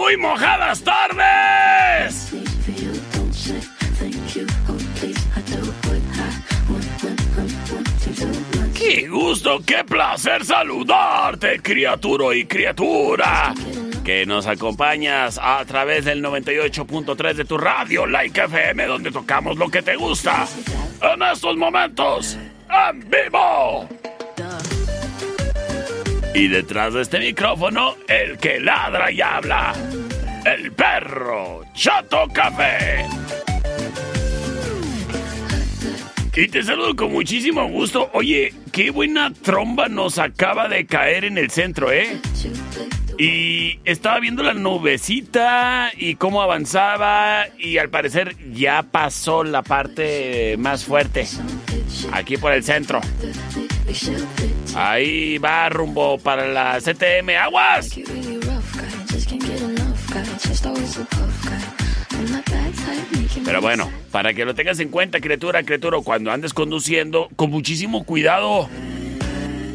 Muy mojadas tardes. Qué gusto, qué placer saludarte, criatura y criatura. Que nos acompañas a través del 98.3 de tu radio, Like FM, donde tocamos lo que te gusta. En estos momentos, en vivo. Y detrás de este micrófono, el que ladra y habla. El perro Chato Café. Y te saludo con muchísimo gusto. Oye, qué buena tromba nos acaba de caer en el centro, ¿eh? Y estaba viendo la nubecita y cómo avanzaba y al parecer ya pasó la parte más fuerte. Aquí por el centro. Ahí va rumbo para la CTM. ¡Aguas! Pero bueno, para que lo tengas en cuenta, criatura, criatura, cuando andes conduciendo, con muchísimo cuidado.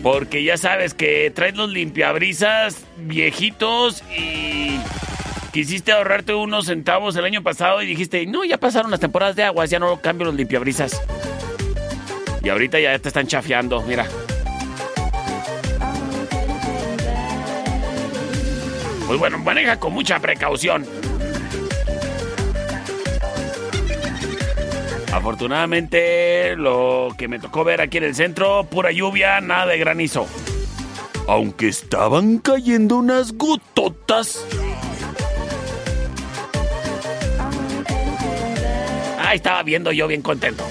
Porque ya sabes que traes los limpiabrisas viejitos y quisiste ahorrarte unos centavos el año pasado y dijiste, no, ya pasaron las temporadas de aguas, ya no cambio los limpiabrisas. Y ahorita ya te están chafeando, mira. Pues bueno, maneja con mucha precaución. Afortunadamente, lo que me tocó ver aquí en el centro, pura lluvia, nada de granizo. Aunque estaban cayendo unas gototas. Ahí estaba viendo yo bien contento.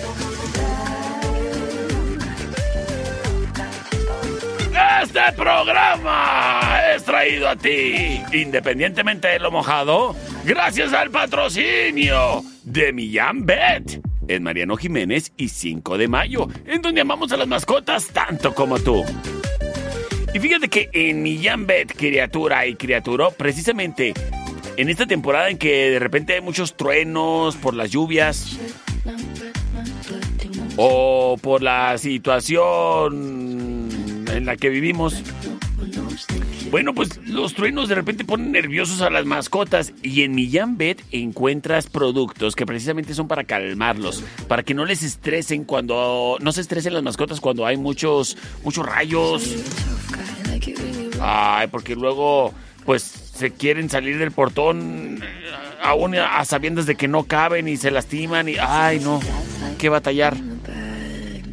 Este programa es traído a ti, independientemente de lo mojado, gracias al patrocinio de Millán Bet en Mariano Jiménez y 5 de mayo, en donde amamos a las mascotas tanto como tú. Y fíjate que en Bet, criatura y criatura, precisamente en esta temporada en que de repente hay muchos truenos por las lluvias o por la situación en la que vivimos. Bueno, pues los truenos de repente ponen nerviosos a las mascotas y en Millán Bet encuentras productos que precisamente son para calmarlos, para que no les estresen cuando no se estresen las mascotas cuando hay muchos muchos rayos. Ay, porque luego pues se quieren salir del portón aún a sabiendas de que no caben y se lastiman y ay, no, qué batallar.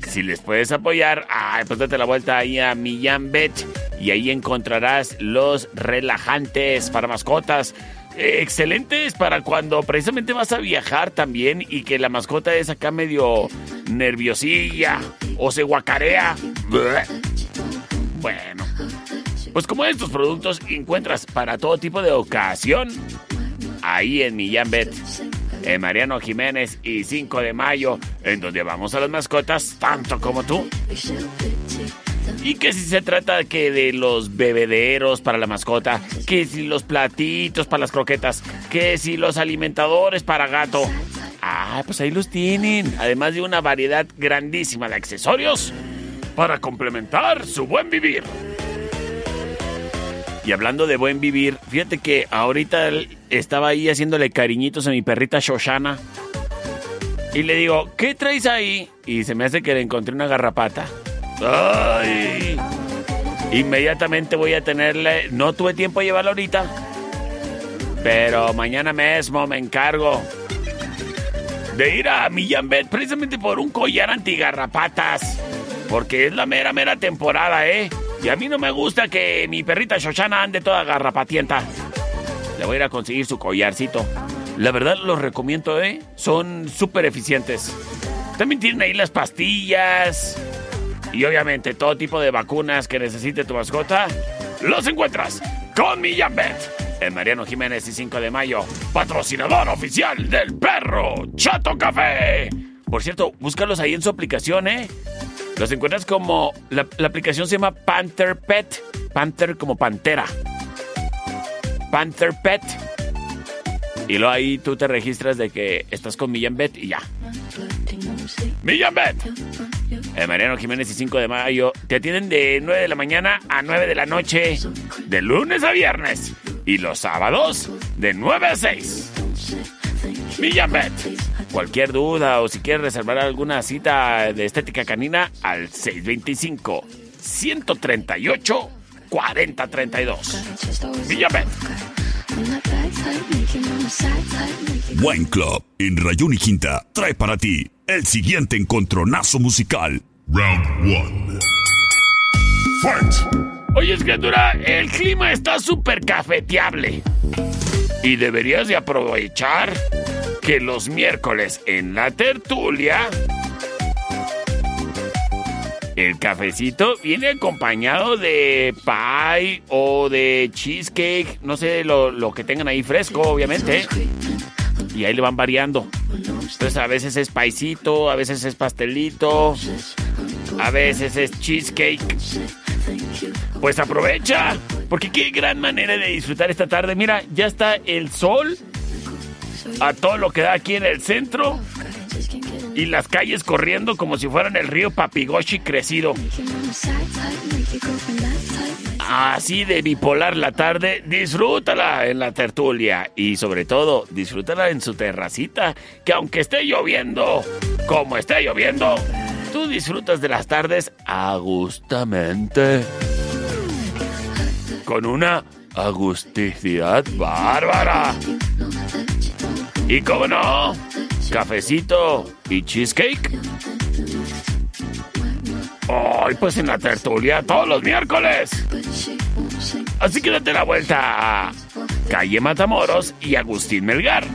Si les puedes apoyar, ay, pues date la vuelta ahí a Millán Bet y ahí encontrarás los relajantes para mascotas. excelentes para cuando precisamente vas a viajar también y que la mascota es acá medio nerviosilla o se guacarea. Bueno, pues como estos productos encuentras para todo tipo de ocasión, ahí en Millán Bet, en Mariano Jiménez y 5 de mayo, en donde vamos a las mascotas tanto como tú. Y que si se trata que de los bebederos para la mascota, que si los platitos para las croquetas, que si los alimentadores para gato. Ah, pues ahí los tienen. Además de una variedad grandísima de accesorios para complementar su buen vivir. Y hablando de buen vivir, fíjate que ahorita estaba ahí haciéndole cariñitos a mi perrita Shoshana. Y le digo, ¿qué traes ahí? Y se me hace que le encontré una garrapata. ¡Ay! Inmediatamente voy a tenerle... No tuve tiempo de llevarla ahorita. Pero mañana mismo me encargo de ir a Millambet precisamente por un collar antigarrapatas. Porque es la mera, mera temporada, ¿eh? Y a mí no me gusta que mi perrita Shoshana ande toda garrapatienta. Le voy a ir a conseguir su collarcito. La verdad los recomiendo, ¿eh? Son súper eficientes. También tienen ahí las pastillas. Y obviamente todo tipo de vacunas que necesite tu mascota. Los encuentras con mi Jambet. En Mariano Jiménez y 5 de mayo. Patrocinador oficial del perro Chato Café. Por cierto, búscalos ahí en su aplicación, ¿eh? Los encuentras como. La, aplicación se llama Panther Pet. Panther como pantera. Panther Pet. Y luego ahí tú te registras de que estás con Millán Bet y ya. Millán Bet. Eh, Mariano Jiménez y 5 de mayo te atienden de 9 de la mañana a 9 de la noche, de lunes a viernes. Y los sábados, de 9 a 6. Millán Bet. Cualquier duda o si quieres reservar alguna cita de estética canina al 625 138 4032. Villamet. Wine Club en Rayón y Quinta trae para ti el siguiente encontronazo musical. Round 1. Fight. Oye, escritura, el clima está súper cafeteable. Y deberías de aprovechar que los miércoles en la tertulia el cafecito viene acompañado de pie o de cheesecake, no sé, lo, que tengan ahí fresco, obviamente. Y ahí le van variando. Entonces a veces es paisito, a veces es pastelito, a veces es cheesecake. Pues aprovecha, porque qué gran manera de disfrutar esta tarde. Mira, ya está el sol a todo lo que da aquí en el centro y las calles corriendo como si fueran el río Papigoshi crecido. Así de bipolar la tarde, disfrútala en la tertulia y sobre todo disfrútala en su terracita, que aunque esté lloviendo, como esté lloviendo, tú disfrutas de las tardes agustamente. Con una agusticidad bárbara. Y cómo no, cafecito y cheesecake. Hoy pues en la tertulia todos los miércoles. Así que date la vuelta a Calle Matamoros y Agustín Melgar.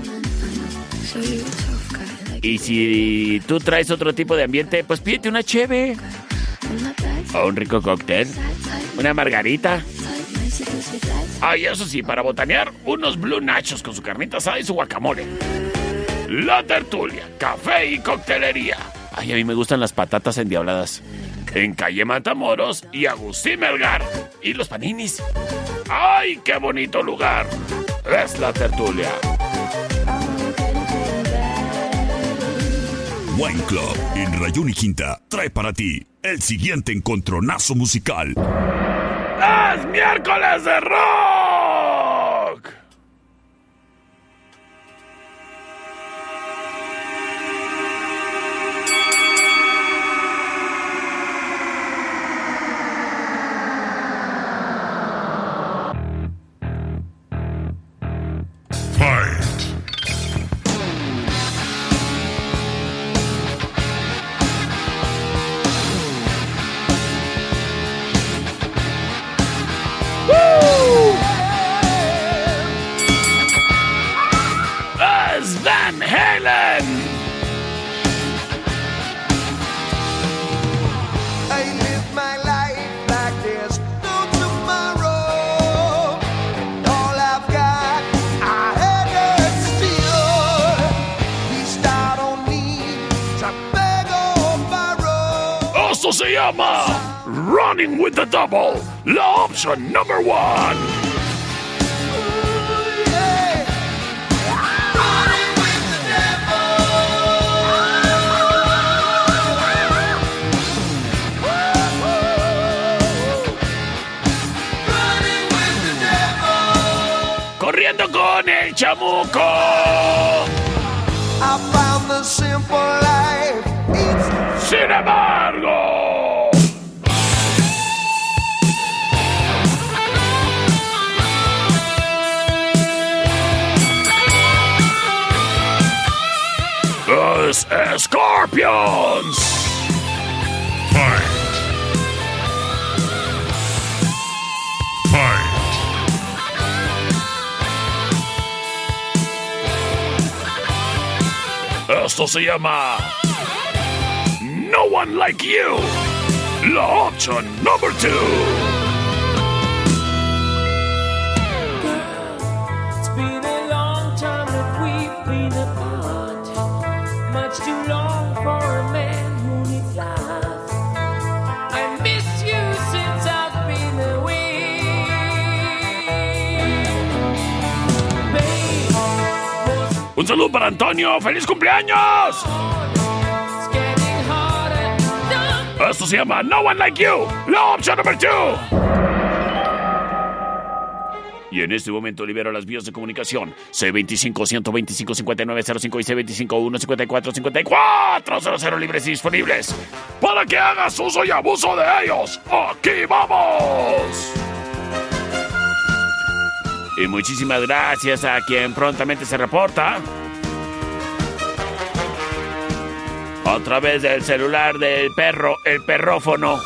Y si tú traes otro tipo de ambiente, pues pídete una cheve. O un rico cóctel. Una margarita. Ay, eso sí, para botanear, unos blue nachos con su carnita asada y su guacamole. La tertulia, café y coctelería. Ay, a mí me gustan las patatas endiabladas. En calle Matamoros y Agustín Melgar. Y los paninis. ¡Ay, qué bonito lugar! Es la tertulia. Wine Club en Rayón y Quinta trae para ti el siguiente encontronazo musical. ¡Es miércoles de rock! With the Double, la opción number one. Corriendo con el chamuco. scorpions! Fight! Fight! Esto se llama No One Like You, la opción number 2. Un saludo para Antonio. ¡Feliz cumpleaños! Esto se llama No One Like You. La opción number two. Y en este momento libero las vías de comunicación. C25-125-5905 y C25-154-5400 libres y disponibles. Para que hagas uso y abuso de ellos. ¡Aquí vamos! Y muchísimas gracias a quien prontamente se reporta. A través del celular del perro, el perrófono.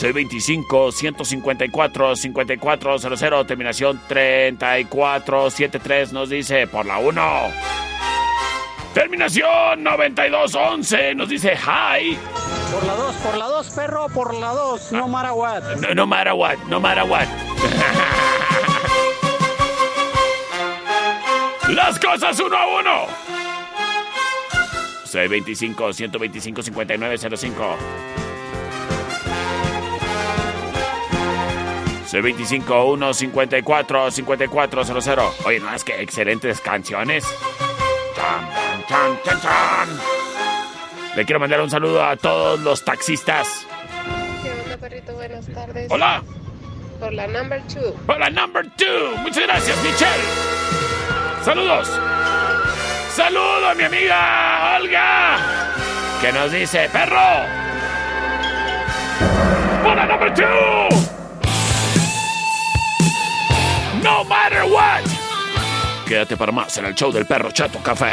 C25-154-5400, terminación 3473, nos dice por la 1. Terminación 9211, nos dice hi. Por la 2, por la 2, perro, por la 2, no matter what. No, no matter what, no matter what. Las cosas uno a uno. C25-125-5905. C25-154-5400. Oye, no, es que excelentes canciones. Chan, chan, chan, chan. Le quiero mandar un saludo a todos los taxistas. ¿Qué onda, perrito? Buenas tardes. Hola, Por la number two. hola number two. Muchas gracias, Michelle. Saludos. Saludo a mi amiga Olga, que nos dice, perro. Hola number two. No matter what. Quédate para más en el show del perro Chato Café.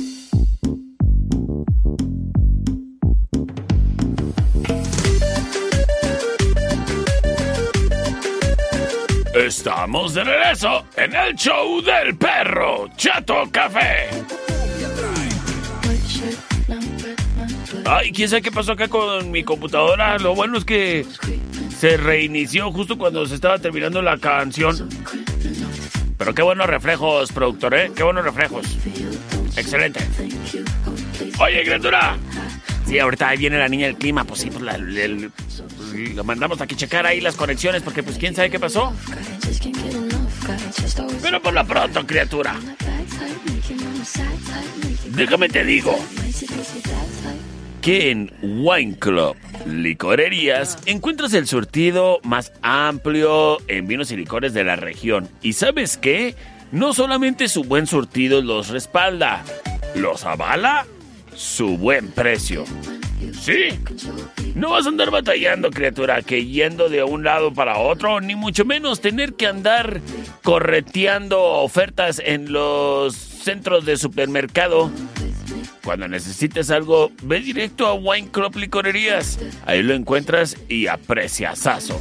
Estamos de regreso en el show del perro Chato Café. Ay, quién sabe qué pasó acá con mi computadora. Lo bueno es que se reinició justo cuando se estaba terminando la canción. Pero qué buenos reflejos, productor, ¿eh? Qué buenos reflejos. Excelente. Oye, criatura. Sí, ahorita ahí viene la niña del clima. Pues sí, pues lo mandamos a que checar ahí las conexiones porque pues quién sabe qué pasó. Pero por lo pronto, criatura. Déjame te digo que en Wine Club Licorerías encuentras el surtido más amplio en vinos y licores de la región. ¿Y sabes qué? No solamente su buen surtido los respalda, los avala su buen precio. Sí, no vas a andar batallando, criatura, que yendo de un lado para otro, ni mucho menos tener que andar correteando ofertas en los centros de supermercado. Cuando necesites algo, ve directo a Wine Club Licorerías. Ahí lo encuentras y aprecias aso.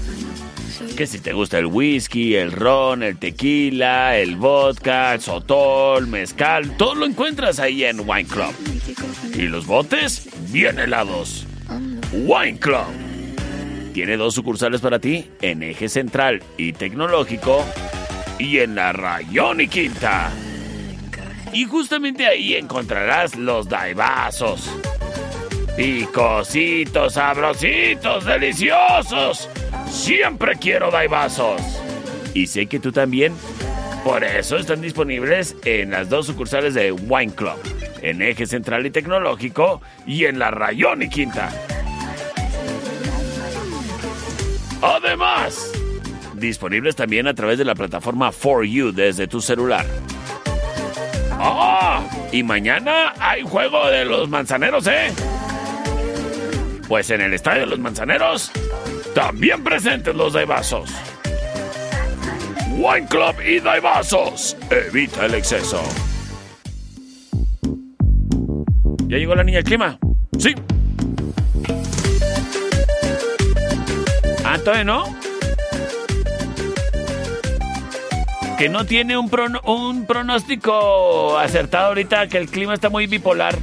Que si te gusta el whisky, el ron, el tequila, el vodka, el sotol, mezcal, todo lo encuentras ahí en Wine Club. Y los botes, bien helados. Wine Club. Tiene dos sucursales para ti en Eje Central y Tecnológico y en la Rayón y Quinta. Y justamente ahí encontrarás los daibazos. Picositos, sabrositos, deliciosos. Siempre quiero daibazos. Y sé que tú también. Por eso están disponibles en las dos sucursales de Wine Club. En Eje Central y Tecnológico y en la Rayón y Quinta. Además, disponibles también a través de la plataforma For You desde tu celular. ¡Ah! Y mañana hay juego de los manzaneros, ¿eh? Pues en el estadio de los manzaneros también presentes los daibazos. Wine Club y daibazos. Evita el exceso. ¿Ya llegó la niña del clima? Sí. Ah, todavía no. Que no tiene un, prono- un pronóstico acertado ahorita, que el clima está muy bipolar.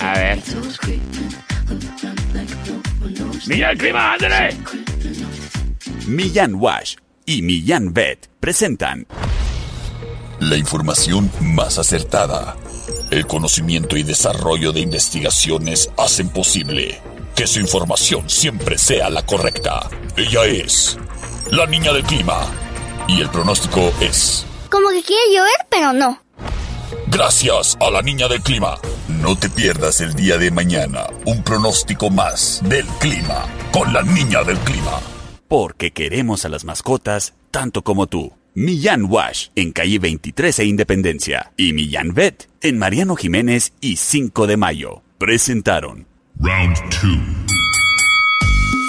A ver. ¡Niña del clima, ándale! Millán Wash y Millán Vet presentan La información más acertada. El conocimiento y desarrollo de investigaciones hacen posible que su información siempre sea la correcta. Ella es la niña del clima. Y el pronóstico es... Como que quiere llover, pero no. Gracias a la niña del clima. No te pierdas el día de mañana un pronóstico más del clima con la niña del clima. Porque queremos a las mascotas tanto como tú. Millán Wash en calle 23 e Independencia y Millán Vet en Mariano Jiménez y 5 de mayo. Presentaron Round 2.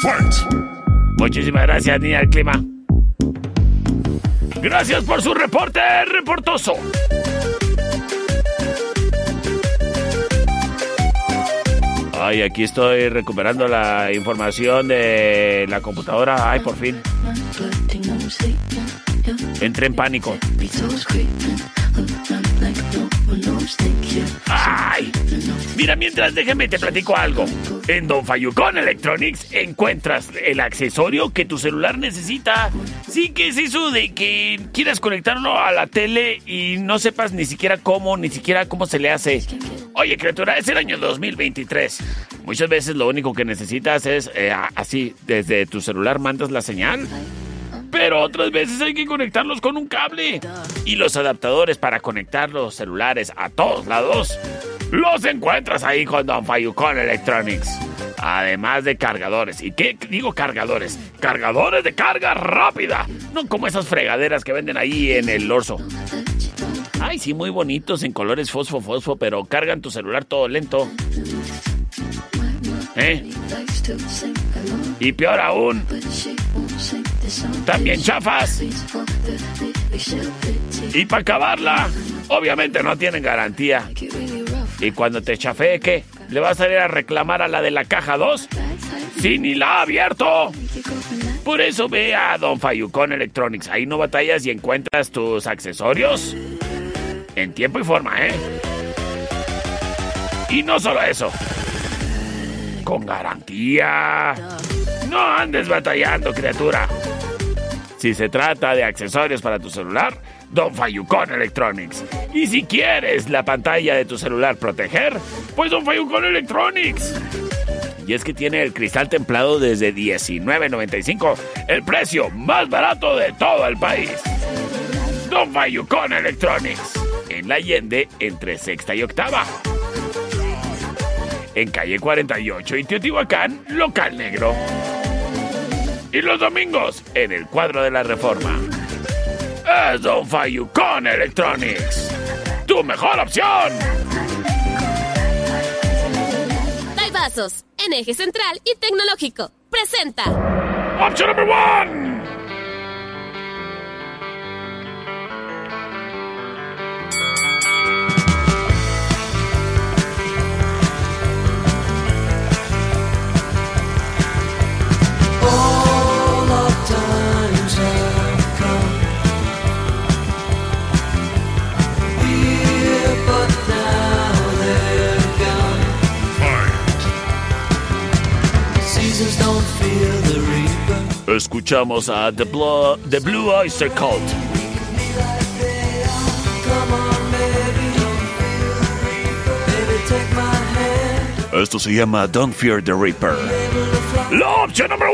Fight. Muchísimas gracias, niña del clima. Gracias por su reporte, reportoso. Ay, aquí estoy recuperando la información de la computadora. Ay, por fin. Entré en pánico. ¡Ay! Mira, mientras déjeme te platico algo. En Don Fayucón Electronics encuentras el accesorio que tu celular necesita. Sí que es eso de que quieras conectarlo a la tele y no sepas ni siquiera cómo, ni siquiera cómo se le hace. Oye, criatura, es el año 2023. Muchas veces lo único que necesitas es eh, así, desde tu celular mandas la señal. Pero otras veces hay que conectarlos con un cable. Y los adaptadores para conectar los celulares a todos lados los encuentras ahí con Don Fayucon Electronics. Además de cargadores. ¿Y qué digo cargadores? Cargadores de carga rápida. No como esas fregaderas que venden ahí en el Orso. Ay, sí, muy bonitos en colores fosfo, fosfo, pero cargan tu celular todo lento. ¿Eh? Y peor aún, también chafas. Y para acabarla, obviamente no tienen garantía. Y cuando te chafee, ¿qué? ¿Le vas a ir a reclamar a la de la caja 2? ¡Sí, ni la ha abierto! Por eso ve a Don Fayucón Electronics. Ahí no batallas y encuentras tus accesorios en tiempo y forma, ¿eh? Y no solo eso, con garantía. No andes batallando, criatura. Si se trata de accesorios para tu celular, Don Fayucón Electronics. Y si quieres la pantalla de tu celular proteger, pues Don Fayucón Electronics. Y es que tiene el cristal templado desde $19.95, el precio más barato de todo el país. Don Fayucón Electronics, en la Allende entre sexta y octava. En calle 48 y Teotihuacán, local negro. Y los domingos, en el cuadro de la reforma. Es Don Fayucón Electronics. Tu mejor opción. Vasos, en eje central y tecnológico. Presenta. Option number one. Escuchamos a The Blue, The Blue Oyster Cult. Esto se llama Don't Fear the Reaper. La opción I'm your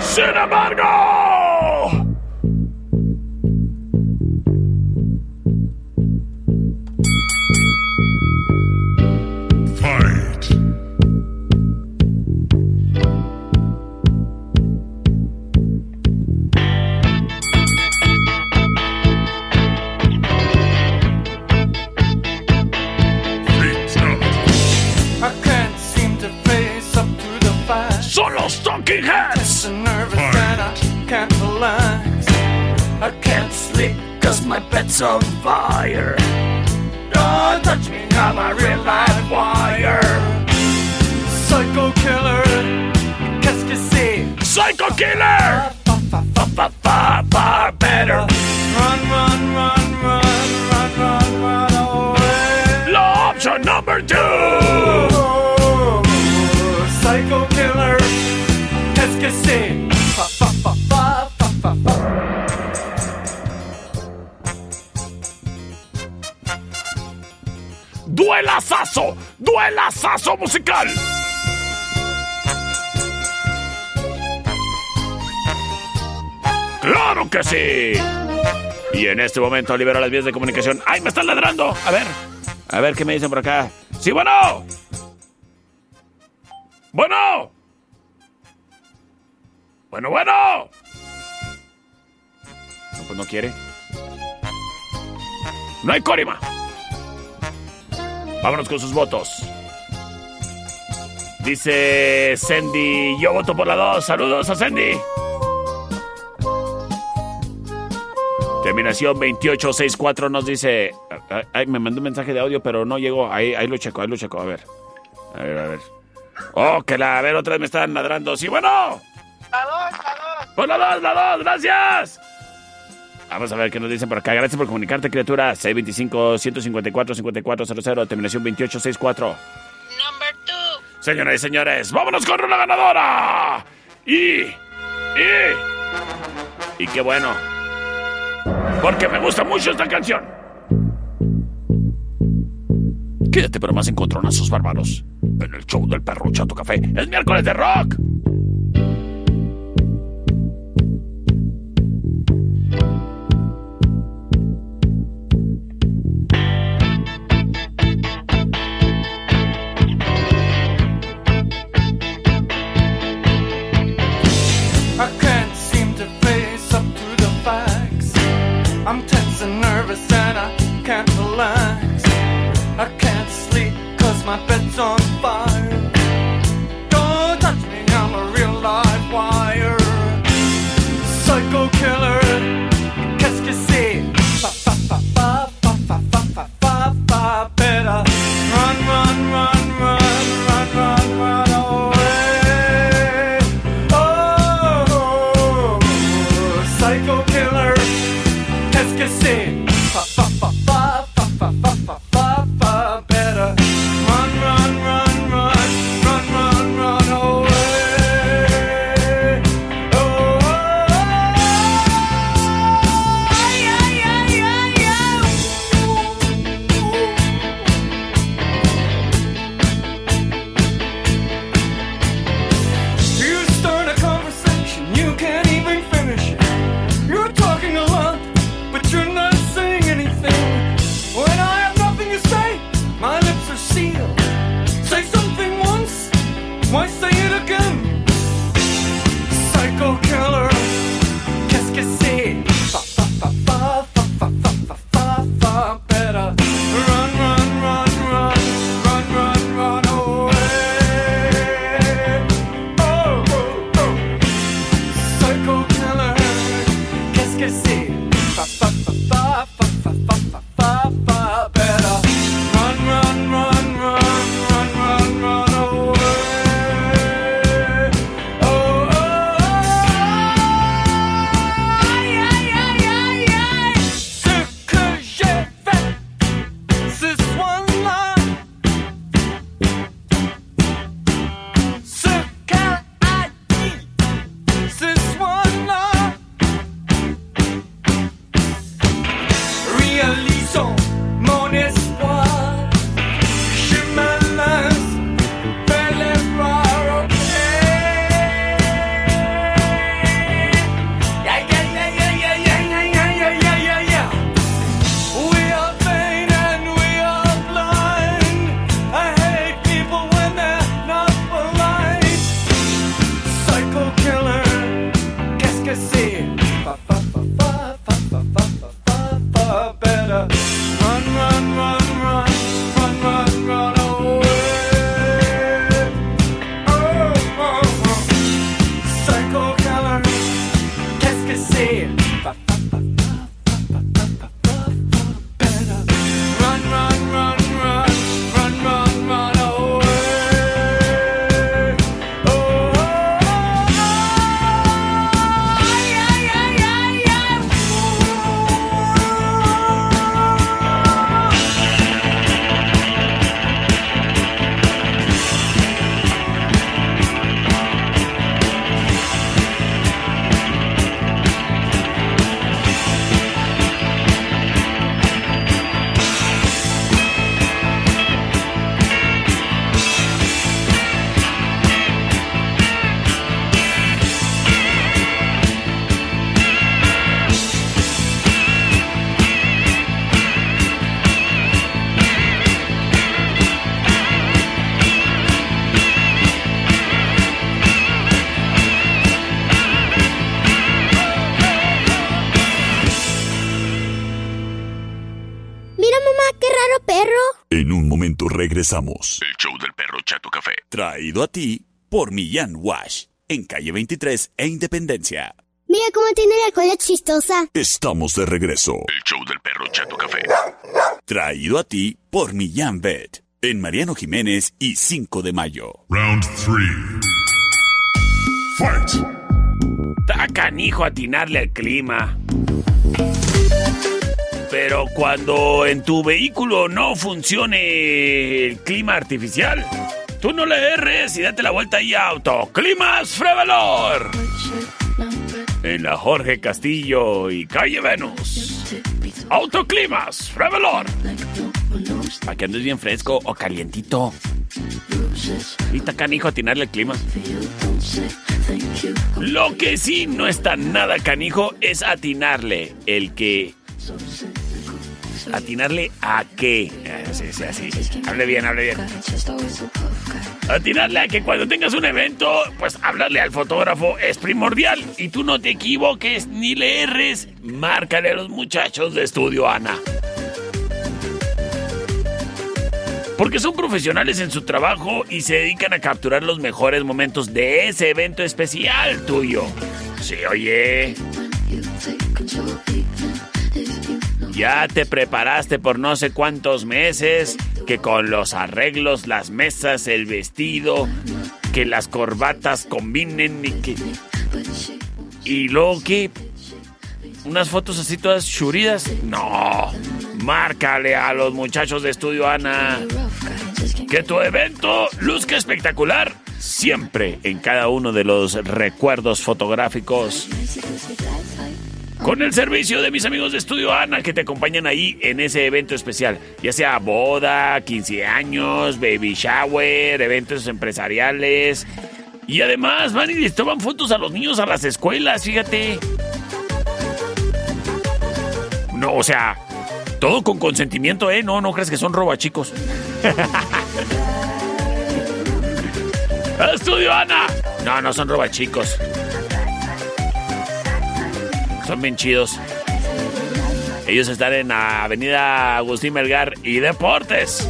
Sin embargo. My bed's fire. Don't touch me, I'm a real live wire. Psycho killer, qu'est-ce que c'est? Psycho Killer. Far, far, far better. Run, run, run, run, run, run, run away. La opción number two. Duelazazo. Musical. ¡Claro que sí! Y en este momento libero las vías de comunicación. ¡Ay, me están ladrando! A ver, a ver qué me dicen por acá. ¡Sí, bueno! ¡Bueno! ¡Bueno, bueno! No, pues no quiere. ¡No hay Corima! Vámonos con sus votos. Dice Sandy, yo voto por la 2. Saludos a Sandy. Terminación 2864 nos dice... Ay, me mandó un mensaje de audio, pero no llegó. Ahí, ahí lo checo, ahí lo checo. A ver. A ver, a ver. Oh, que la... A ver, otra vez me están ladrando. ¡Sí, bueno! La dos, la dos. ¡Por la 2, la 2! ¡Gracias! Vamos a ver qué nos dicen por acá. Gracias por comunicarte, criatura. 625-154-5400, terminación 2864. Number two. Señoras y señores, vámonos con una ganadora. Y... Y... Y qué bueno. Porque me gusta mucho esta canción. Quédate para más encontronazos bárbaros. En el show del perro Chato Café. Es miércoles de rock. and I can't relax. I can't sleep cause my bed's on regresamos. El show del perro Chato Café. Traído a ti por Millán Wash. En calle 23 e Independencia. Mira cómo tiene la cola chistosa. Estamos de regreso. El show del perro Chato Café. Traído a ti por Millán Vet. En Mariano Jiménez y 5 de mayo. Round 3. Fight. Está canijo atinarle al clima. Pero cuando en tu vehículo no funcione el clima artificial, tú no le erres y date la vuelta ahí a Autoclimas Frevalor. En la Jorge Castillo y Calle Venus. Autoclimas Frevalor. Para que andes bien fresco o calientito. Está canijo atinarle al clima. Lo que sí no está nada canijo es atinarle el que ¿Atinarle a qué? Ah. Hable bien, hable bien. Atinarle a que cuando tengas un evento, pues hablarle al fotógrafo es primordial. Y tú no te equivoques ni le erres. Márcale a los muchachos de estudio Ana. Porque son profesionales en su trabajo y se dedican a capturar los mejores momentos de ese evento especial tuyo. Sí, oye. Ya te preparaste por no sé cuántos meses, que con los arreglos, las mesas, el vestido, que las corbatas combinen y que... ¿Y luego qué? ¿Unas fotos así todas churidas? No. Márcale a los muchachos de Estudio Ana. Que tu evento luzca espectacular siempre en cada uno de los recuerdos fotográficos. Con el servicio de mis amigos de Estudio Ana que te acompañan ahí en ese evento especial, ya sea boda, 15 años, baby shower, eventos empresariales. Y además van y les toman fotos a los niños a las escuelas, fíjate. No, o sea, todo con consentimiento, ¿eh? No, no crees que son robachicos. ¡Estudio Ana! No, no son robachicos. Son bien chidos. Ellos están en avenida Agustín Melgar y Deportes.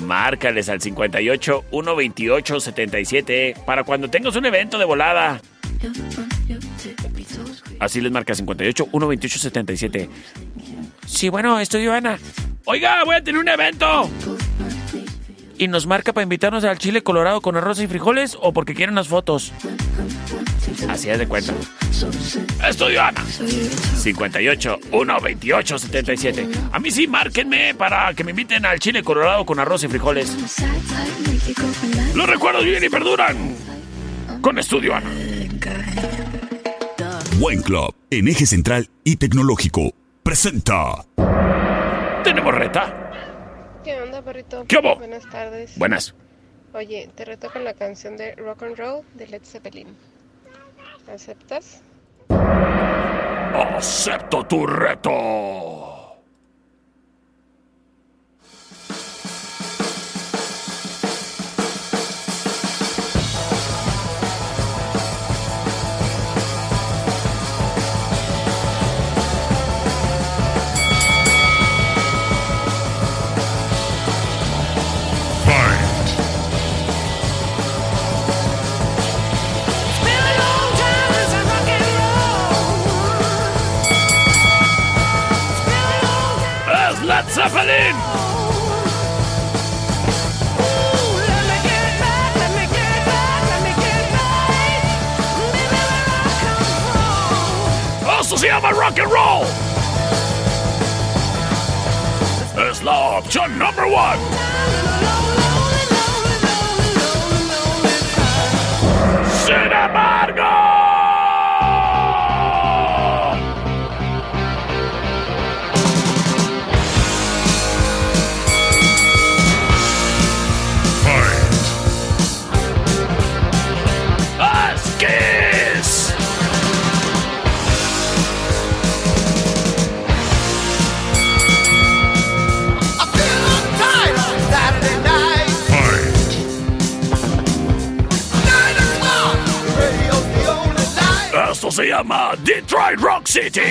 Márcales al 58 128 77 para cuando tengas un evento de volada. Así les marca 58 128 77. Sí, bueno, estudio Ana. Oiga, voy a tener un evento. ¿Y nos marca para invitarnos al chile colorado con arroz y frijoles o porque quieren las fotos? Así es de cuenta. Estudio Ana. 58 128 77. A mí sí, márquenme para que me inviten al chile colorado con arroz y frijoles. Los recuerdos viven y perduran. Con Estudio Ana. Wine Club, en eje central y tecnológico, presenta. Tenemos reta. ¿Qué onda, perrito? ¿Qué hubo? Buenas tardes. Buenas. Oye, te reto con la canción de Rock and Roll de Led Zeppelin. ¿Aceptas? Acepto tu reto. see how I rock and roll. Islam, option number one. Cinnamon! I am a Detroit Rock City.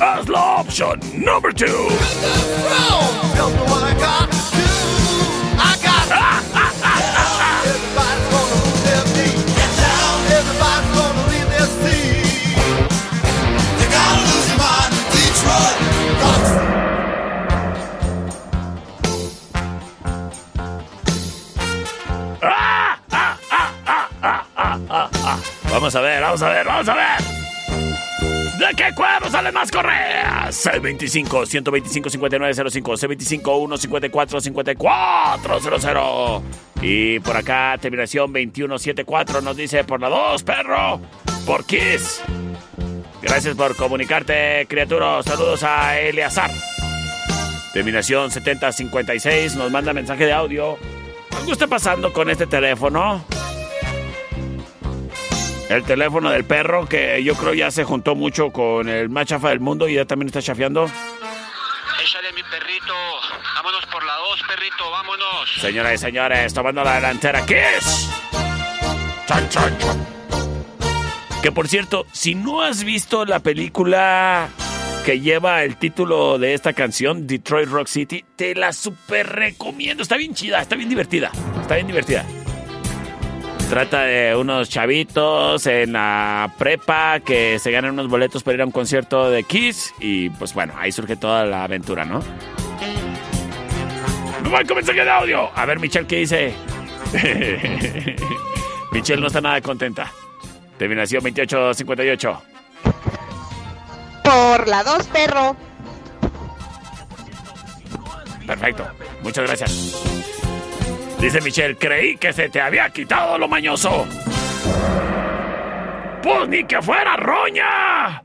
As option number two. Vamos a ver, vamos a ver, vamos a ver. ¿De qué cuadro salen más correas? C25 125 5905 C25 154 5400 Y por acá, terminación 2174 nos dice por la 2, perro. Por Kiss. Gracias por comunicarte, criatura. Saludos a Eleazar. Terminación 7056 nos manda mensaje de audio. ¿Algo está pasando con este teléfono? El teléfono del perro, que yo creo ya se juntó mucho con el más chafa del mundo y ya también está chafeando. Échale mi perrito. Vámonos por la dos, perrito, vámonos. Señoras y señores, tomando la delantera, ¿qué es? Chan, chan, chan. Que por cierto, si no has visto la película que lleva el título de esta canción, Detroit Rock City, te la super recomiendo. Está bien chida, está bien divertida. Está bien divertida trata de unos chavitos en la prepa que se ganan unos boletos para ir a un concierto de Kiss y pues bueno, ahí surge toda la aventura, ¿no? ¡No voy con mensaje de audio! A ver, Michelle, ¿qué dice? Michelle no está nada contenta. Terminación 2858. Por la 2, perro. Perfecto. Muchas gracias. Dice Michelle, creí que se te había quitado lo mañoso. Pues ni que fuera roña.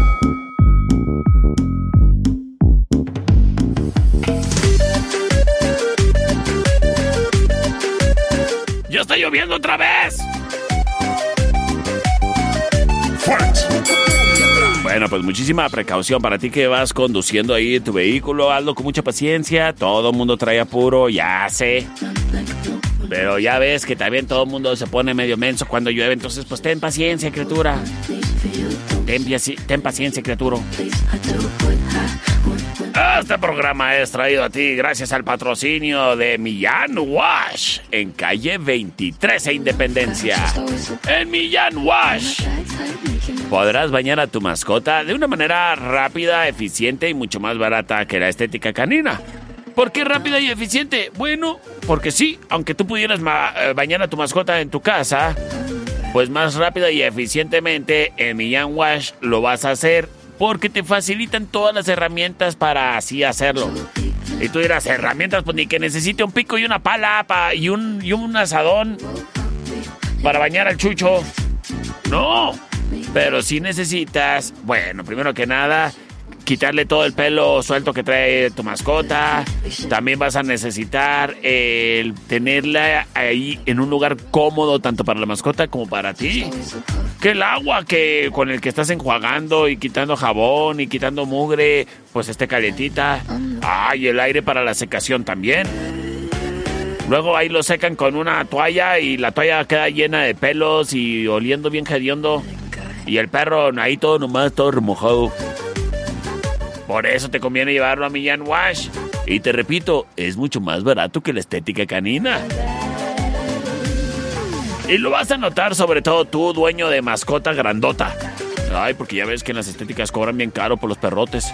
lloviendo otra vez. Bueno, pues muchísima precaución para ti que vas conduciendo ahí tu vehículo. Hazlo con mucha paciencia. Todo el mundo trae apuro, ya sé. Pero ya ves que también todo el mundo se pone medio menso cuando llueve. Entonces, pues ten paciencia, criatura. Ten paciencia, criatura. Este programa es traído a ti gracias al patrocinio de Millán Wash en calle 23 e Independencia. En Millán Wash podrás bañar a tu mascota de una manera rápida, eficiente y mucho más barata que la estética canina. ¿Por qué rápida y eficiente? Bueno, porque sí, aunque tú pudieras eh, bañar a tu mascota en tu casa, pues más rápida y eficientemente en Millán Wash lo vas a hacer porque te facilitan todas las herramientas para así hacerlo. Y tú dirás, herramientas, pues ni que necesite un pico y una pala pa- y, un, y un asadón para bañar al chucho. No, pero si necesitas, bueno, primero que nada, quitarle todo el pelo suelto que trae tu mascota. También vas a necesitar el tenerla ahí en un lugar cómodo tanto para la mascota como para ti. Que el agua que con el que estás enjuagando y quitando jabón y quitando mugre, pues esté calientita. Ah, el aire para la secación también. Luego ahí lo secan con una toalla y la toalla queda llena de pelos y oliendo bien hediondo. Y el perro ahí todo nomás, todo remojado. Por eso te conviene llevarlo a Millán Wash. Y te repito, es mucho más barato que la estética canina. Y lo vas a notar sobre todo tú, dueño de mascota grandota. Ay, porque ya ves que en las estéticas cobran bien caro por los perrotes.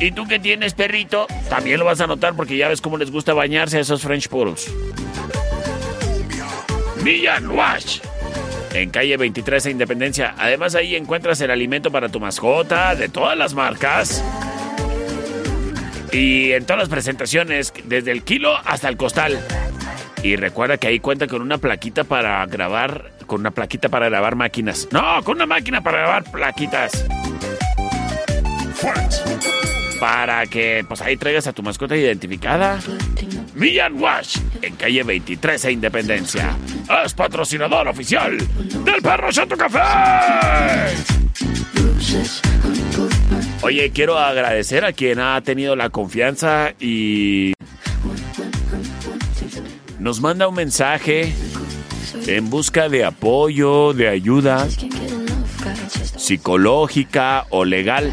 Y tú que tienes perrito, también lo vas a notar porque ya ves cómo les gusta bañarse a esos French Poodles. Millán Wash. En calle 23 e Independencia. Además ahí encuentras el alimento para tu mascota de todas las marcas. Y en todas las presentaciones, desde el kilo hasta el costal. Y recuerda que ahí cuenta con una plaquita para grabar, con una plaquita para grabar máquinas. No, con una máquina para grabar plaquitas. Para que pues ahí traigas a tu mascota identificada. Millán Wash, en calle 23 e Independencia. Es patrocinador oficial del Perro Chato Café. Oye, quiero agradecer a quien ha tenido la confianza y nos manda un mensaje en busca de apoyo, de ayuda psicológica o legal.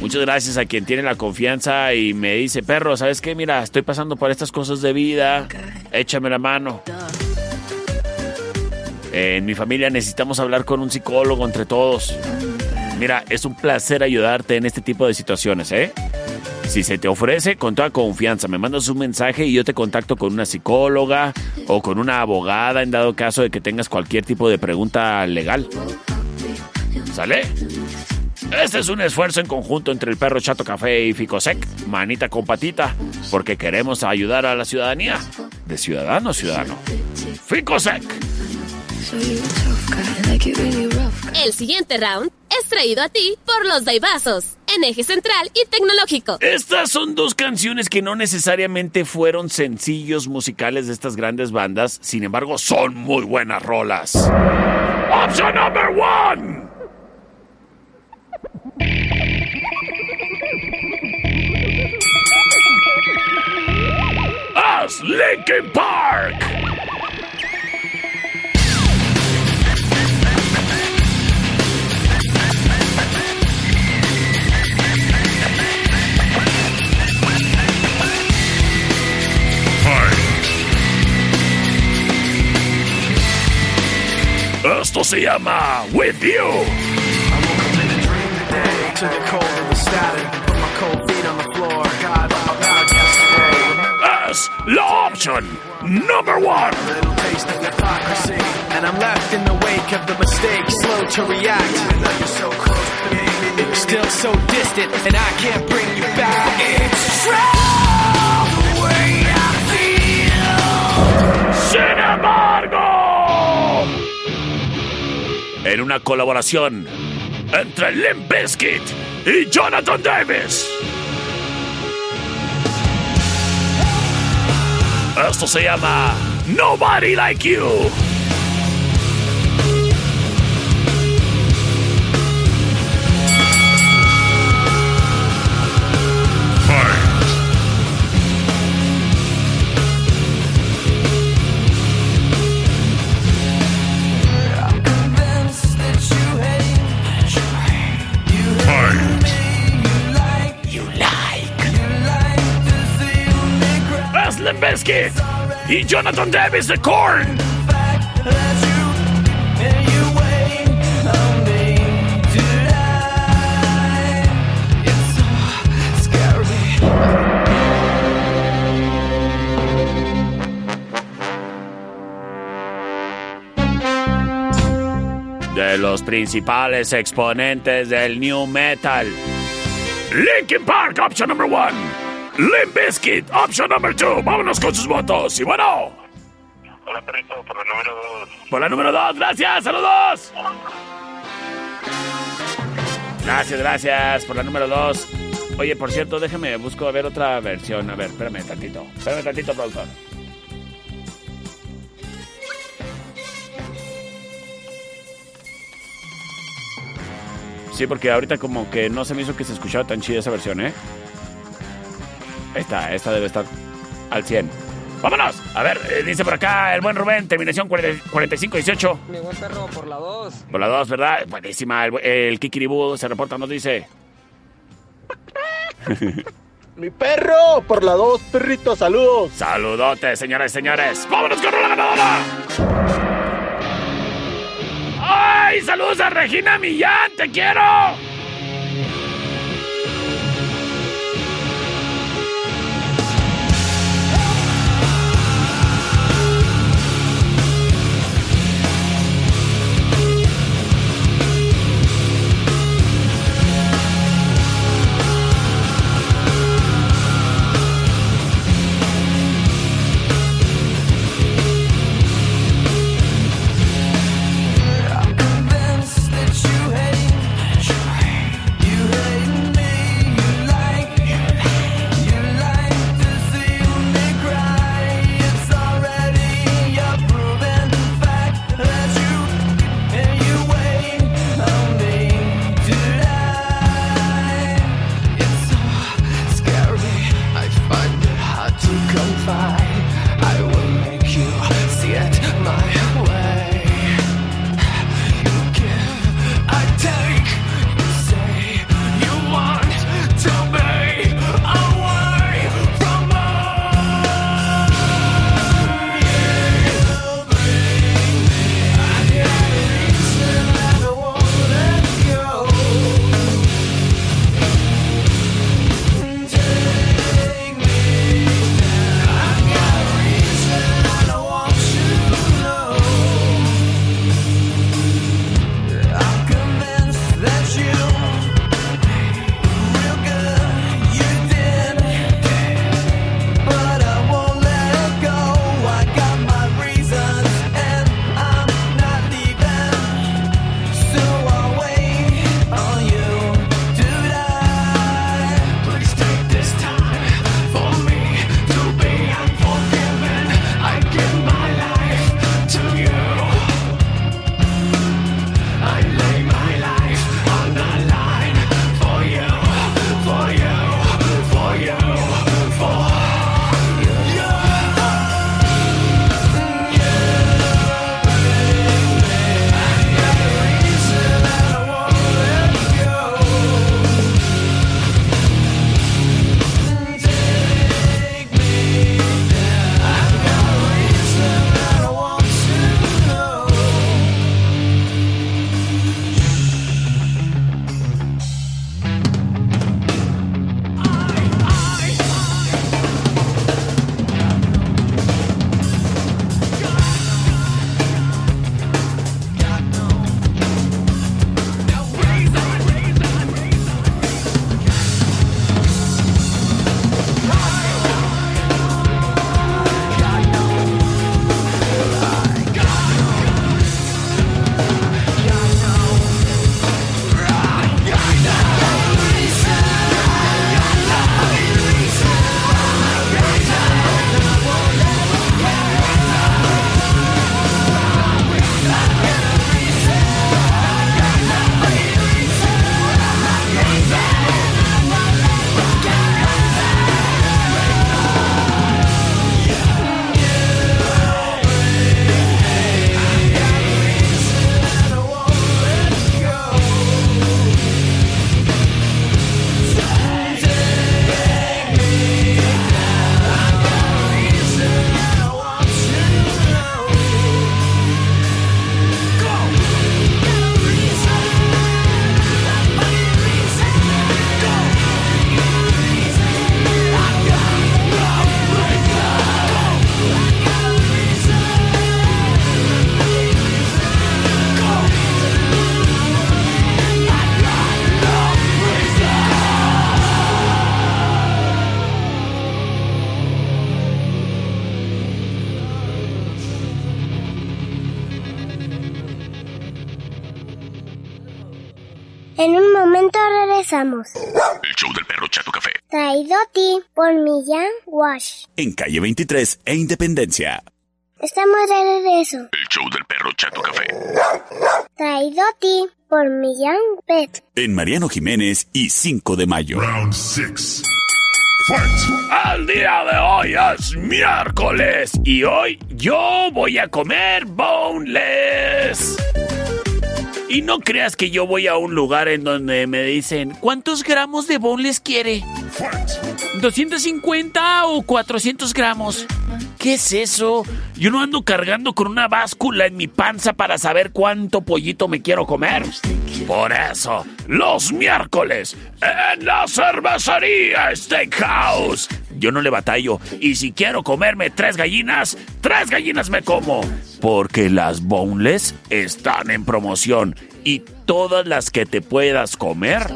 Muchas gracias a quien tiene la confianza y me dice, perro, ¿sabes qué? Mira, estoy pasando por estas cosas de vida, échame la mano. En mi familia necesitamos hablar con un psicólogo entre todos. Mira, es un placer ayudarte en este tipo de situaciones, ¿eh? Si se te ofrece, con toda confianza, me mandas un mensaje y yo te contacto con una psicóloga o con una abogada en dado caso de que tengas cualquier tipo de pregunta legal. ¿Sale? Este es un esfuerzo en conjunto entre el perro Chato Café y Ficosec, manita con patita, porque queremos ayudar a la ciudadanía. De ciudadano a ciudadano. Ficosec. El siguiente round es traído a ti por los Daibazos, en eje central y tecnológico. Estas son dos canciones que no necesariamente fueron sencillos musicales de estas grandes bandas, sin embargo son muy buenas rolas. Option number one. Us Linkin Park. Esto se llama With You. To the cold of the static, put my cold feet on the floor. God, I'm out yesterday. Es la option number one. Little taste of hypocrisy, and I'm left in the wake of the mistake, slow to react. Even though you're so close to me, still so distant, and I can't bring you back. It's true the way I feel. Sin embargo, en una colaboración entre Limp Bizkit y Jonathan Davis. Esto se llama Nobody Like You. Bizkit y Jonathan Davis de Korn. De los principales exponentes del new metal. Linkin Park, option number one. Limp Bizkit, option number two. Vámonos con sus votos. Y bueno, Hola, perrito, por la número dos. por la número dos, gracias, saludos. Gracias, gracias por la número dos. Oye, por cierto, déjame, busco a ver otra versión. A ver, espérame tantito. Espérame tantito, productor. Sí, porque ahorita como que no se me hizo que se escuchara tan chida esa versión, ¿eh? Esta, esta debe estar al 100. ¡Vámonos! A ver, eh, dice por acá el buen Rubén, terminación 40 4518. Mi buen perro, por la 2. Por la 2, ¿verdad? Buenísima. El, el Kikiribú se reporta, nos dice. Mi perro, por la 2, perrito, saludos. Saludotes, señores y señores. ¡Vámonos con la ganadora! ¡Ay! ¡Saludos a Regina Millán! ¡Te quiero! Millán Wash. En calle 23 e Independencia. Estamos de regreso. El show del perro Chato Café. Traído a ti por Millán Pet. En Mariano Jiménez y 5 de mayo. Round 6. Al día de hoy es miércoles y hoy yo voy a comer boneless. Y no creas que yo voy a un lugar en donde me dicen, ¿cuántos gramos de boneless quiere? ¿250 o 400 gramos? ¿Qué es eso? Yo no ando cargando con una báscula en mi panza para saber cuánto pollito me quiero comer. Por eso, los miércoles, en la cervecería Steakhouse. Yo no le batallo. Y si quiero comerme tres gallinas, tres gallinas me como. Porque las boneless están en promoción. Y todas las que te puedas comer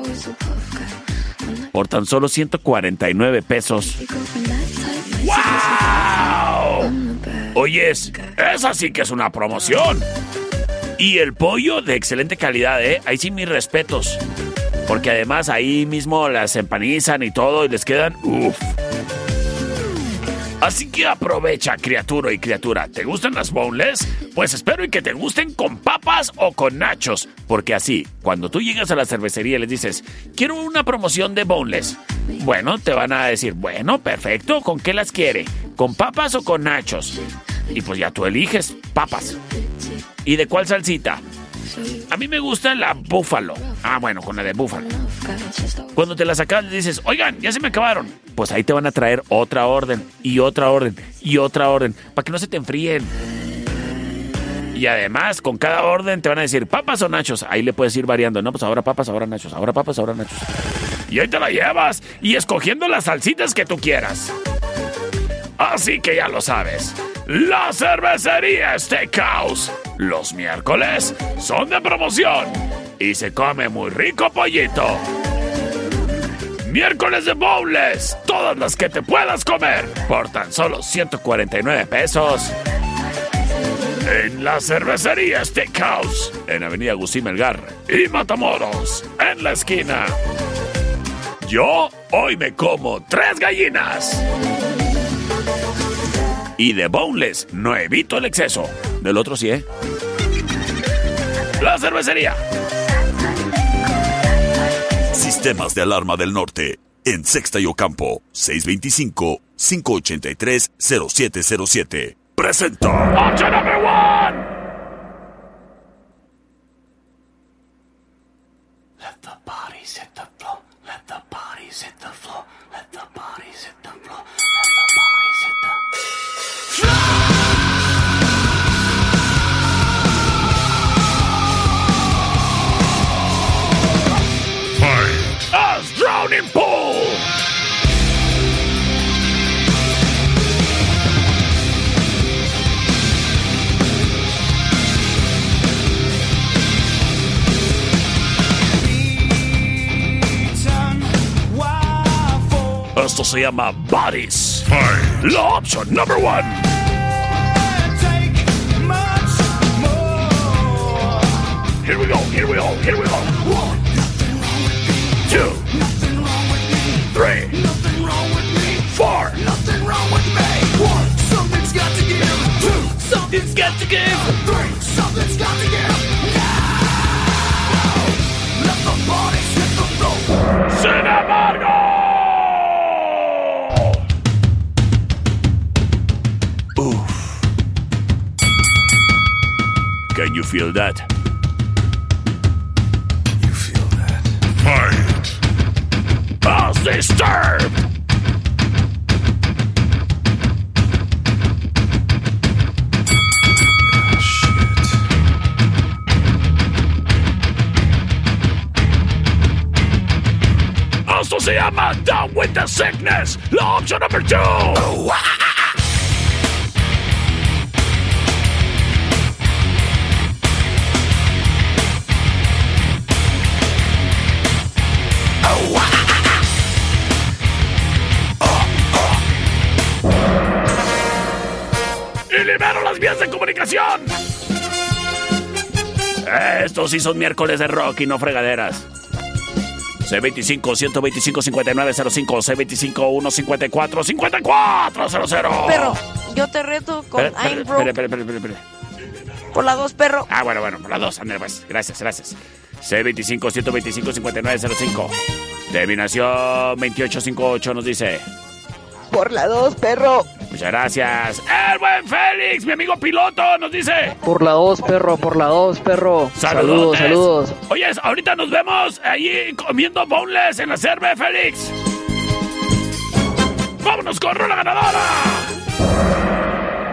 por tan solo 149 pesos. ¡Wow! Oyes, esa sí que es una promoción. Y el pollo de excelente calidad, ¿eh? Ahí sí mis respetos. Porque además ahí mismo las empanizan y todo y les quedan... Uf. Así que aprovecha, criatura y criatura. ¿Te gustan las boneless? Pues espero y que te gusten con papas o con nachos. Porque así, cuando tú llegas a la cervecería y les dices, quiero una promoción de boneless. Bueno, te van a decir, bueno, perfecto, ¿con qué las quiere? ¿Con papas o con nachos? Y pues ya tú eliges papas. ¿Y de cuál salsita? A mí me gusta la búfalo. Ah, bueno, con la de búfalo. Cuando te la sacas, dices, oigan, ya se me acabaron. Pues ahí te van a traer otra orden, y otra orden, y otra orden, para que no se te enfríen. Y además, con cada orden te van a decir, papas o nachos. Ahí le puedes ir variando. No, pues ahora papas, ahora nachos, ahora papas, ahora nachos. Y ahí te la llevas, y escogiendo las salsitas que tú quieras. Así que ya lo sabes. La cervecería Steakhouse. Los miércoles son de promoción. Y se come muy rico pollito. Miércoles de bowls. Todas las que te puedas comer. Por tan solo 149 pesos. En la cervecería Steakhouse. En Avenida Agustín Melgar. Y Matamoros. En la esquina. Yo hoy me como tres gallinas. Y de boneless no evito el exceso. Del otro sí, ¿eh? La cervecería. Sistemas de alarma del norte. En Sexta y Ocampo. 625-583-0707. Presenta. Esto se llama Bodies. La opción number one. Here we go, here we go, here we go. One, two, three, four. Nothing wrong with me. One, something's got to give. Two, something's got to give. Three, something's got to give. Now, let the bodies hit the floor. Sin embargo. Can you feel that? You feel that? Fight! As disturbed! Esto se llama Down with the Sickness, la opción number two. y vías de comunicación. Estos sí son miércoles de rock y no fregaderas. C25-125-5905, C25-154-5400. Perro, yo te reto con I'm Broke. Espera, espera, espera, Por la 2, perro. Ah, bueno, bueno, por la 2, Andrés, pues. Gracias, gracias. C25-125-5905. Terminación 2858 nos dice. Por la 2, perro. Muchas gracias. El buen Félix, mi amigo piloto, nos dice. Por la 2, perro, por la dos perro. Saludos, saludos. saludos. Oye, ahorita nos vemos allí comiendo boneless en la cerve, Félix. Vámonos con Rola Ganadora.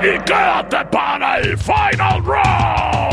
Y quédate para el final round.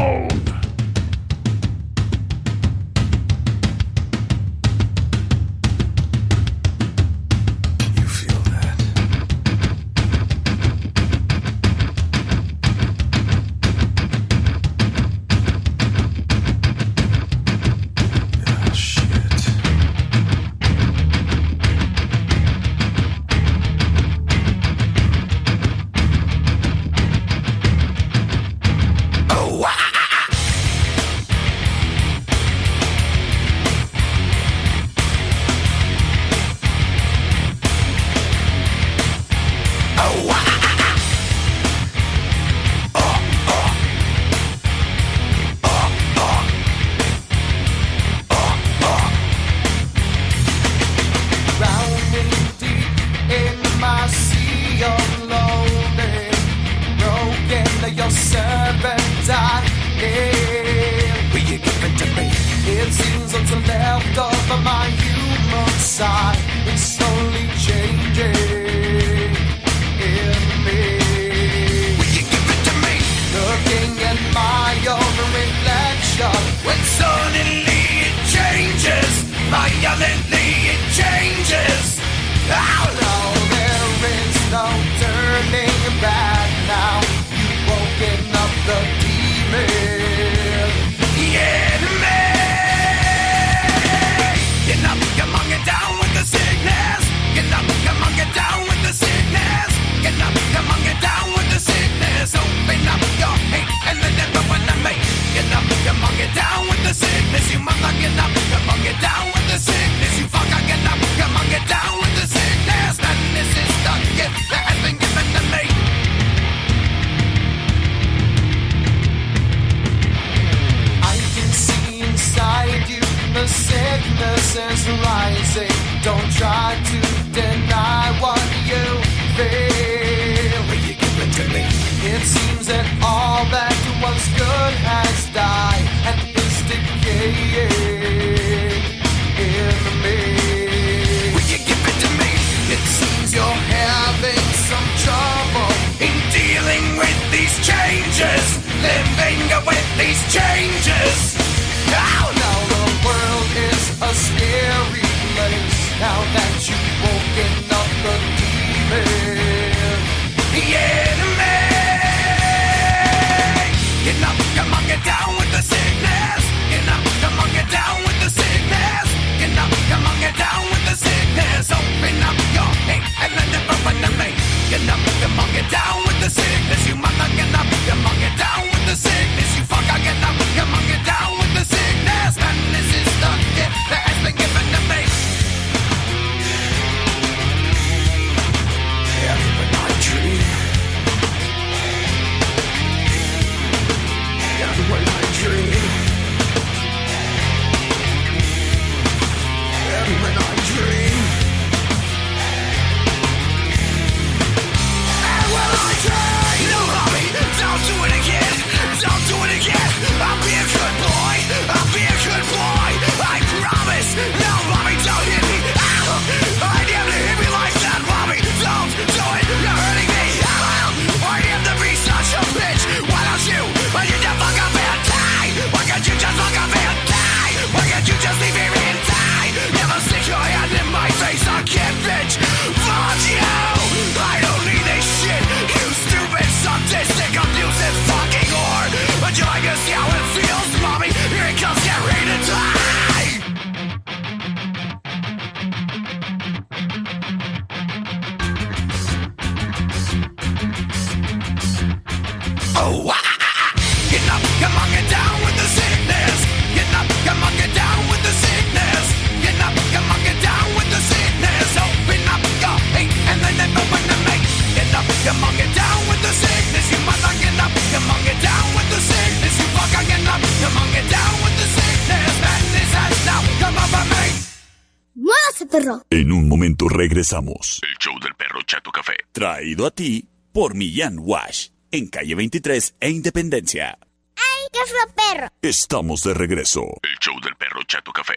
Momento regresamos. El show del perro Chato Café. Traído a ti por Millán Wash. En calle 23 e Independencia. ¡Ay, qué fue perro! Estamos de regreso. El show del perro Chato Café.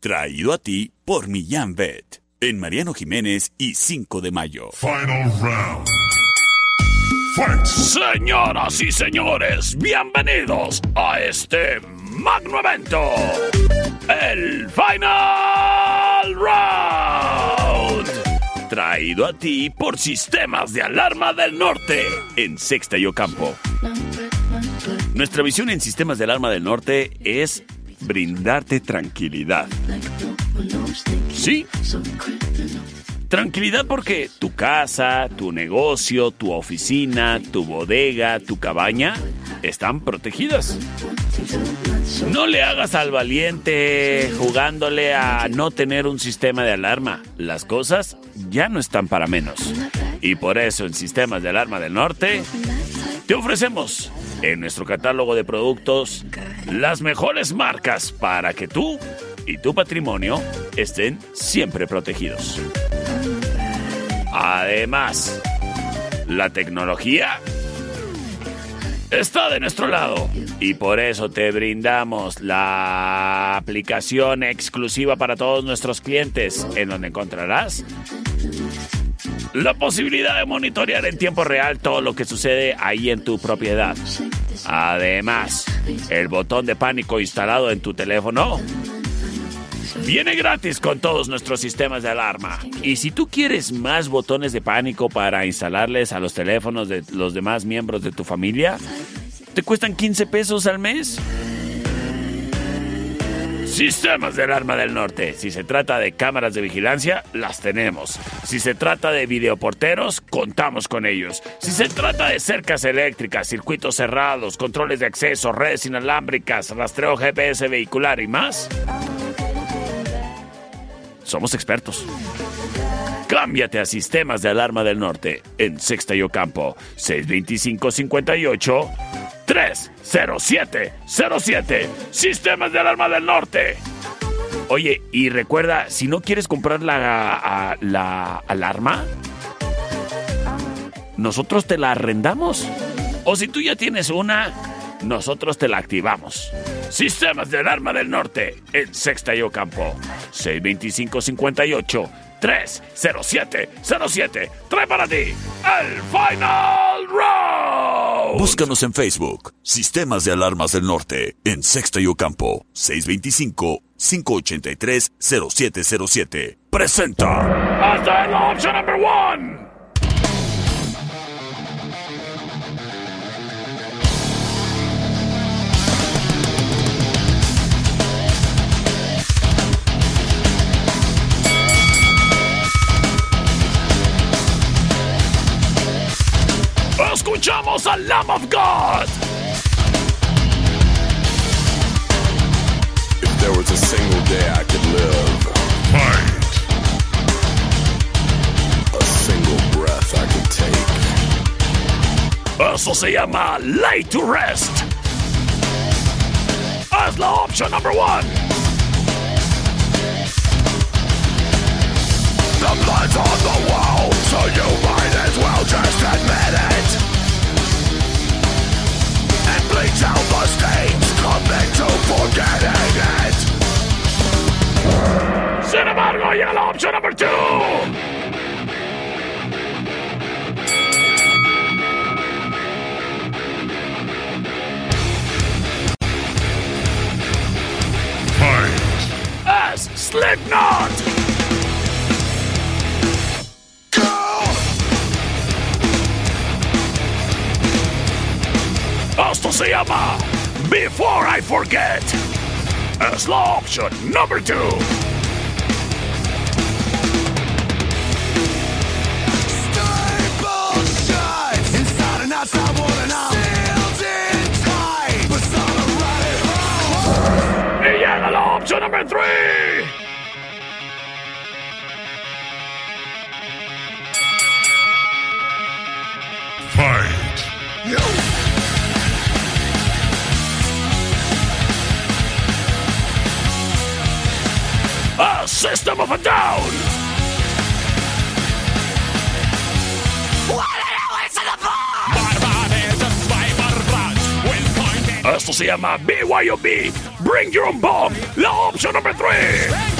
Traído a ti por Millán Vet. En Mariano Jiménez y 5 de mayo. Final round. Señoras y señores, bienvenidos a este magno. El Final Round. Traído a ti por Sistemas de Alarma del Norte en Sexta y Ocampo. Nuestra visión en Sistemas de Alarma del Norte es brindarte tranquilidad. Sí. Tranquilidad porque tu casa, tu negocio, tu oficina, tu bodega, tu cabaña están protegidas. No le hagas al valiente jugándole a no tener un sistema de alarma. Las cosas ya no están para menos. Y por eso en Sistemas de Alarma del Norte te ofrecemos en nuestro catálogo de productos las mejores marcas para que tú y tu patrimonio estén siempre protegidos. Además, la tecnología está de nuestro lado y por eso te brindamos la aplicación exclusiva para todos nuestros clientes en donde encontrarás la posibilidad de monitorear en tiempo real todo lo que sucede ahí en tu propiedad. Además, el botón de pánico instalado en tu teléfono Viene gratis con todos nuestros sistemas de alarma. Y si tú quieres más botones de pánico para instalarles a los teléfonos de los demás miembros de tu familia, te cuestan 15 pesos al mes. Sistemas de alarma del norte. Si se trata de cámaras de vigilancia, las tenemos. Si se trata de videoporteros, contamos con ellos. Si se trata de cercas eléctricas, circuitos cerrados, controles de acceso, redes inalámbricas, rastreo GPS vehicular y más, somos expertos. Cámbiate a Sistemas de Alarma del Norte en Sexta y Ocampo 625-58 30707 Sistemas de Alarma del Norte. Oye, y recuerda, si no quieres comprar la, la alarma, nosotros te la arrendamos. O si tú ya tienes una, nosotros te la activamos. Sistemas de Alarma del Norte en Sexta y Ocampo 625-58 30707 Trae para ti el Final Round. Búscanos en Facebook. Sistemas de Alarmas del Norte. En Sexta y Ocampo. 625-583-0707. Presenta. Hasta la opción number one. Escuchamos al Lamb of God. If there was a single day I could live. A single breath I could take. Eso se llama Lay to Rest. Es la opción number one. Embargo, llega la opción number two. Es Slipknot. Esto se llama Before I Forget. Es la opción number two. to number three. Fight. Yo. A system of a down! What the hell in the my BYOB Bring Your Own Bomb, la opción número 3.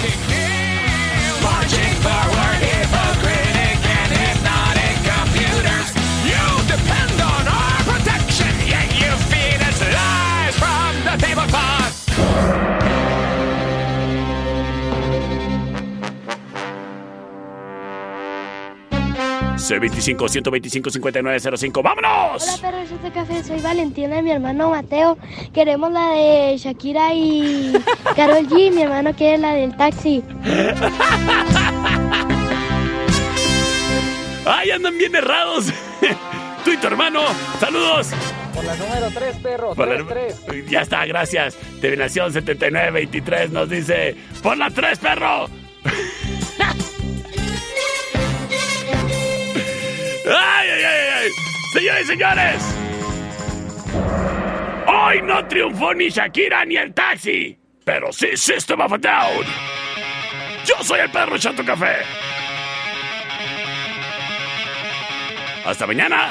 11-25-125-5905. ¡Vámonos! Hola, perros de café. Soy Valentina y mi hermano Mateo. Queremos la de Shakira y Carol G. Mi hermano quiere la del taxi. ¡Ay, andan bien errados! Tú y tu hermano. ¡Saludos! Por la número 3, perro. Por 3, la... 3. Ya está, gracias. Terminación 7923 nos dice: ¡Por la 3, perro! señores y señores. Hoy no triunfó ni Shakira ni el taxi, pero sí System of a Down. Yo soy el perro Chato Café. Hasta mañana.